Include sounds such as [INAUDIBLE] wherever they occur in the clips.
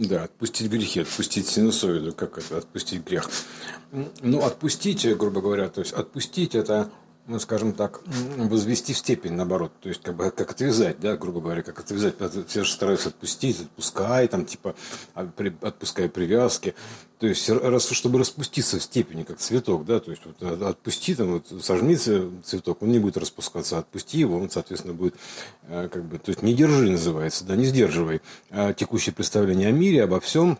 Да, отпустить грехи, отпустить синусоиду, как это, отпустить грех. Ну, отпустить, грубо говоря, то есть отпустить это ну, скажем так, возвести в степень, наоборот. То есть, как бы, как отвязать, да, грубо говоря, как отвязать. Все же стараются отпустить, отпускай, там, типа, а, отпускай привязки. То есть, раз, чтобы распуститься в степени, как цветок, да, то есть, вот, а, отпусти, там, вот, сожми цветок, он не будет распускаться, отпусти его, он, соответственно, будет, э, как бы, то есть, не держи, называется, да, не сдерживай а текущее представление о мире, обо всем,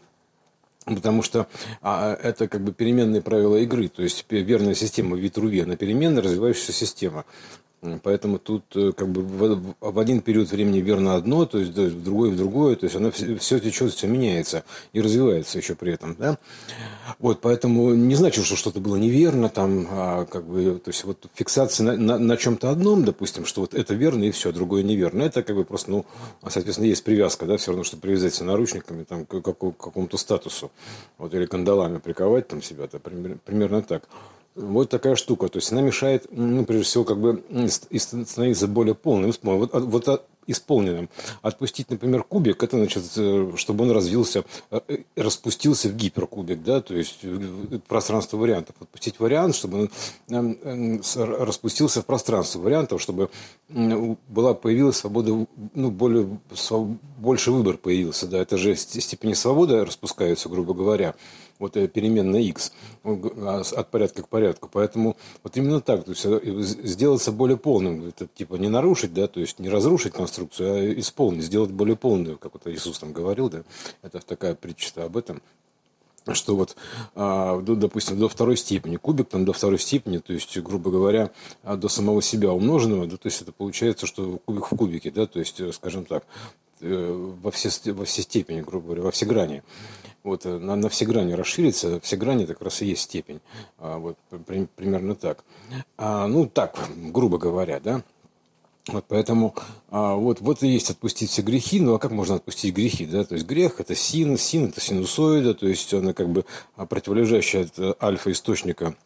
Потому что а, это как бы переменные правила игры. То есть верная система Витруве, она переменная развивающаяся система. Поэтому тут э, как бы в, один период времени верно одно, то есть, в другой в другое, то есть оно все, течет, все меняется и развивается еще при этом, да. Вот, поэтому не значит, что что-то было неверно, там, а, как бы, то есть вот фиксация на, на, на чем-то одном, допустим, что вот это верно и все, другое неверно, это как бы просто, ну, соответственно, есть привязка, да, все равно, что привязаться наручниками там к, к, к какому-то статусу, вот, или кандалами приковать там себя, то примерно, примерно так. Вот такая штука. То есть она мешает, ну, прежде всего, как бы становиться более полным. Вот, вот исполненным. Отпустить, например, кубик, это значит, э, чтобы он развился, э, распустился в гиперкубик, да, то есть пространство вариантов. Отпустить вариант, чтобы он распустился в пространство вариантов, чтобы была, появилась свобода, ну, более, больше выбор появился, да, это же степени свободы распускаются, грубо говоря вот э, переменная x а, от порядка к порядку. Поэтому вот именно так, то есть э, сделаться более полным, это типа не нарушить, да, то есть не разрушить конструкцию, а исполнить, сделать более полную, как вот Иисус там говорил, да, это такая притча об этом что вот, а, допустим, до второй степени, кубик там до второй степени, то есть, грубо говоря, а, до самого себя умноженного, да, то есть это получается, что кубик в кубике, да, то есть, э, скажем так, во все, во все степени, грубо говоря, во все грани вот, э, на, на все грани расширится, все грани это как раз и есть степень. А, вот, при, примерно так. А, ну, так, [LAUGHS] грубо говоря, да. Вот поэтому а, вот, вот и есть отпустить все грехи. Ну а как можно отпустить грехи? Да? То есть грех это син, син это синусоида, то есть она как бы противолежащая от э, альфа-источника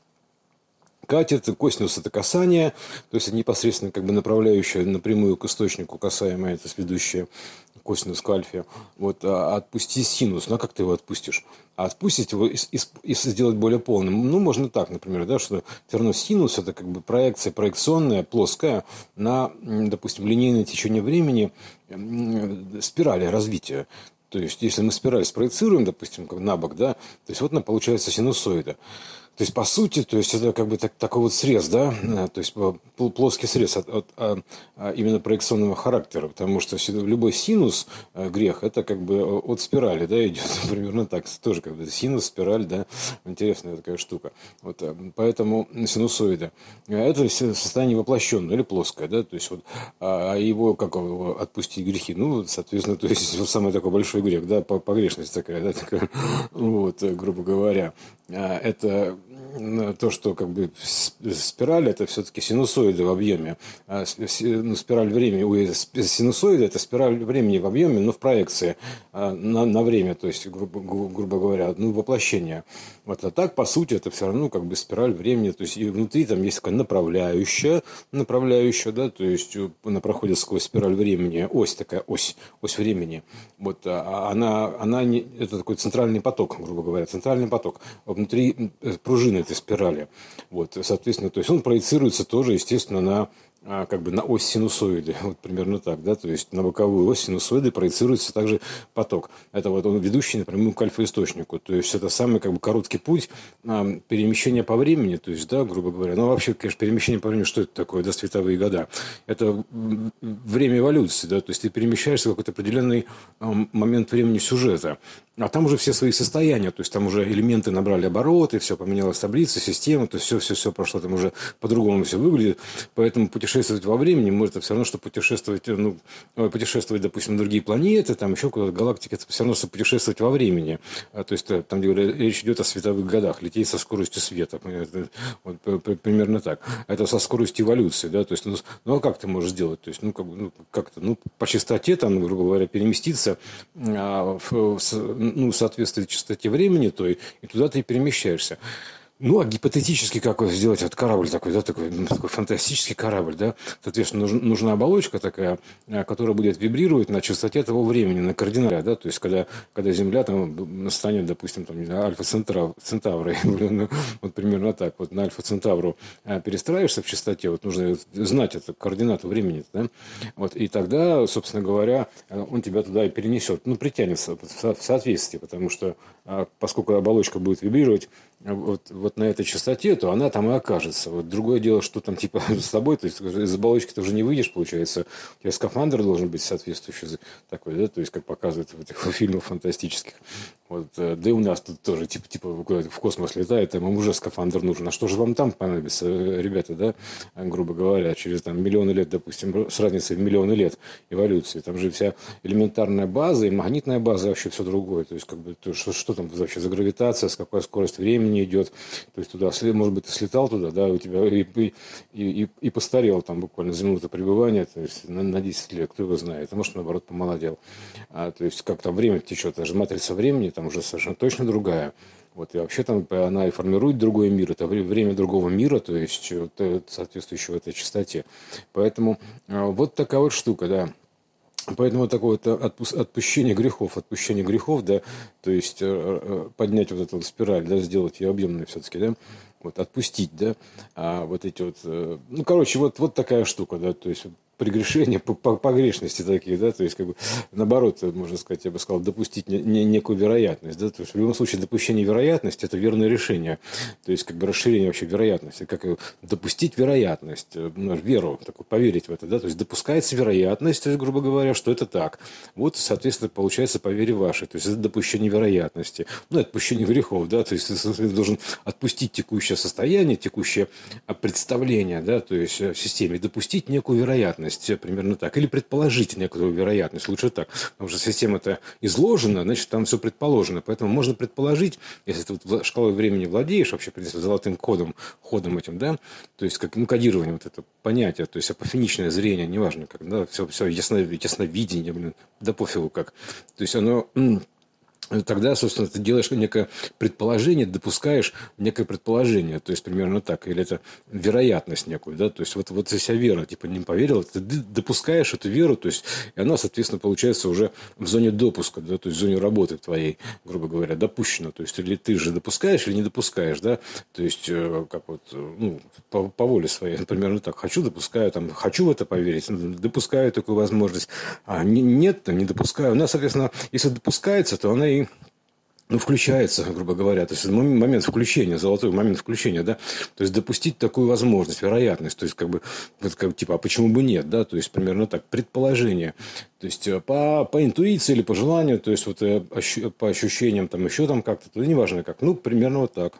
катет, косинус это касание, то есть непосредственно как бы направляющая напрямую к источнику касаемая, это ведущая косинус к альфе. Вот, а отпусти синус, ну а как ты его отпустишь? А отпустить его и, и, и сделать более полным, ну можно так, например, да, что все равно синус это как бы проекция проекционная, плоская на, допустим, линейное течение времени спирали развития. То есть, если мы спираль спроецируем, допустим, как на бок, да, то есть вот она получается синусоида. То есть, по сути, то есть это как бы так, такой вот срез, да, э, то есть плоский срез от, от, от, от именно проекционного характера, потому что любой синус э, грех, это как бы от спирали, да, идет [LAUGHS] примерно так, тоже как бы синус, спираль, да, интересная такая штука. Вот, э, поэтому синусоида, это состояние воплощенное или плоское, да, то есть вот, а, а его, как его отпустить грехи, ну, соответственно, то есть [LAUGHS] вот самый такой большой грех, да, погрешность такая, да, такая, [LAUGHS] вот, грубо говоря, а, это то, что как бы спираль это все-таки синусоиды в объеме. А ну, спираль времени, синусоиды это спираль времени в объеме, но в проекции а, на, на время, то есть, грубо, грубо говоря, ну, воплощение. Вот, а так, по сути, это все равно как бы спираль времени, то есть и внутри там есть такая направляющая, направляющая, да, то есть она проходит сквозь спираль времени, ось такая, ось, ось времени. Вот, а она, она не, это такой центральный поток, грубо говоря, центральный поток. Внутри э, пружины этой спирали. Вот, соответственно, то есть он проецируется тоже, естественно, на как бы на ось синусоиды, [LAUGHS] вот примерно так, да, то есть на боковую ось синусоиды проецируется также поток. Это вот он ведущий напрямую к альфа-источнику, то есть это самый как бы короткий путь а, перемещения по времени, то есть, да, грубо говоря, ну вообще, конечно, перемещение по времени, что это такое, да, световые года? Это время эволюции, да, то есть ты перемещаешься в какой-то определенный а, момент времени сюжета, а там уже все свои состояния, то есть там уже элементы набрали обороты, все поменялась таблица, система, то есть все-все-все прошло, там уже по-другому все выглядит, поэтому путешествие путешествовать во времени, может, это все равно, что путешествовать, ну, э, путешествовать, допустим, на другие планеты, там еще куда-то, галактики, это все равно, что путешествовать во времени. А, то есть, э, там, где речь идет о световых годах, лететь со скоростью света. Вот, примерно так. Это со скоростью эволюции, да, то есть, ну, ну, а как ты можешь сделать? То есть, ну, как, ну, как-то, ну, по частоте, там, грубо говоря, переместиться а, в, в, ну, в соответствии частоте времени, то и, и туда ты перемещаешься. Ну, а гипотетически как сделать этот корабль такой, да, такой, ну, такой фантастический корабль, да, соответственно, нужна, нужна оболочка такая, а, которая будет вибрировать на частоте того времени, на координате, да, то есть, когда, когда Земля там станет, допустим, там, альфа-центаврой, [LAUGHS] ну, вот примерно так, вот на альфа-центавру а, перестраиваешься в частоте, вот нужно знать эту координату времени, да, вот, и тогда, собственно говоря, он тебя туда и перенесет, ну, притянется в соответствии, потому что, поскольку оболочка будет вибрировать, вот, вот на этой частоте, то она там и окажется. Вот другое дело, что там типа [LAUGHS] с тобой, то есть из оболочки ты уже не выйдешь, получается. У тебя скафандр должен быть соответствующий такой, да, то есть как показывают в этих [LAUGHS] фильмах фантастических. Вот, э, да и у нас тут тоже типа, типа в космос летает, им уже скафандр нужен. А что же вам там понадобится, э, ребята, да, грубо говоря, через там миллионы лет, допустим, с разницей в миллионы лет эволюции. Там же вся элементарная база и магнитная база вообще все другое. То есть как бы то, что, что там вообще за гравитация, с какой скоростью времени идет. То есть туда, может быть, ты слетал туда, да, у тебя и, и, и, и постарел там буквально за минуту пребывания, то есть на, на 10 лет, кто его знает. А может, наоборот, помолодел. А, то есть как там время течет, даже матрица времени там уже совершенно точно другая. Вот, и вообще там она и формирует другой мир, это время другого мира, то есть соответствующего этой частоте. Поэтому а, вот такая вот штука, да. Поэтому такое вот отпущение грехов, отпущение грехов, да, то есть э, э, поднять вот эту спираль, да, сделать ее объемной все-таки, да, вот отпустить, да, а вот эти вот, э, ну, короче, вот, вот такая штука, да, то есть прегрешения, погрешности такие, да, то есть, как бы, наоборот, можно сказать, я бы сказал, допустить не, не, некую вероятность, да, то есть, в любом случае, допущение вероятности – это верное решение, то есть, как бы, расширение вообще вероятности, как допустить вероятность, э, ну, веру, такую, поверить в это, да, то есть, допускается вероятность, то есть, грубо говоря, что это так, вот, соответственно, получается по вере вашей, то есть, это допущение вероятности, ну, отпущение грехов, да, то есть, должен отпустить текущее состояние, текущее представление, да, то есть, в системе, допустить некую вероятность, вероятность примерно так. Или предположить некую вероятность, лучше так. Потому что система-то изложена, значит, там все предположено. Поэтому можно предположить, если ты вот шкалой времени владеешь, вообще, в принципе, золотым кодом, ходом этим, да, то есть, как ну, кодирование вот это понятие, то есть, апофеничное зрение, неважно, как, да, все, все ясно, ясновидение, блин, да пофигу как. То есть, оно тогда, собственно, ты делаешь некое предположение, допускаешь некое предположение, то есть примерно так, или это вероятность некую, да, то есть вот, вот вся вера, типа не поверил, ты допускаешь эту веру, то есть и она, соответственно, получается уже в зоне допуска, да, то есть в зоне работы твоей, грубо говоря, допущена, то есть или ты же допускаешь или не допускаешь, да, то есть э, как вот, ну, по, по воле своей, [LAUGHS] примерно так, хочу, допускаю, там, хочу в это поверить, допускаю такую возможность, а не, нет, не допускаю, у нас, соответственно, если допускается, то она и ну, включается, грубо говоря, то есть момент включения, золотой момент включения, да, то есть допустить такую возможность, вероятность, то есть как бы, вот, как, типа, а почему бы нет, да, то есть примерно так, предположение, то есть э, по, по интуиции или по желанию, то есть вот э, по ощущениям там еще там как-то, то неважно как, ну, примерно вот так.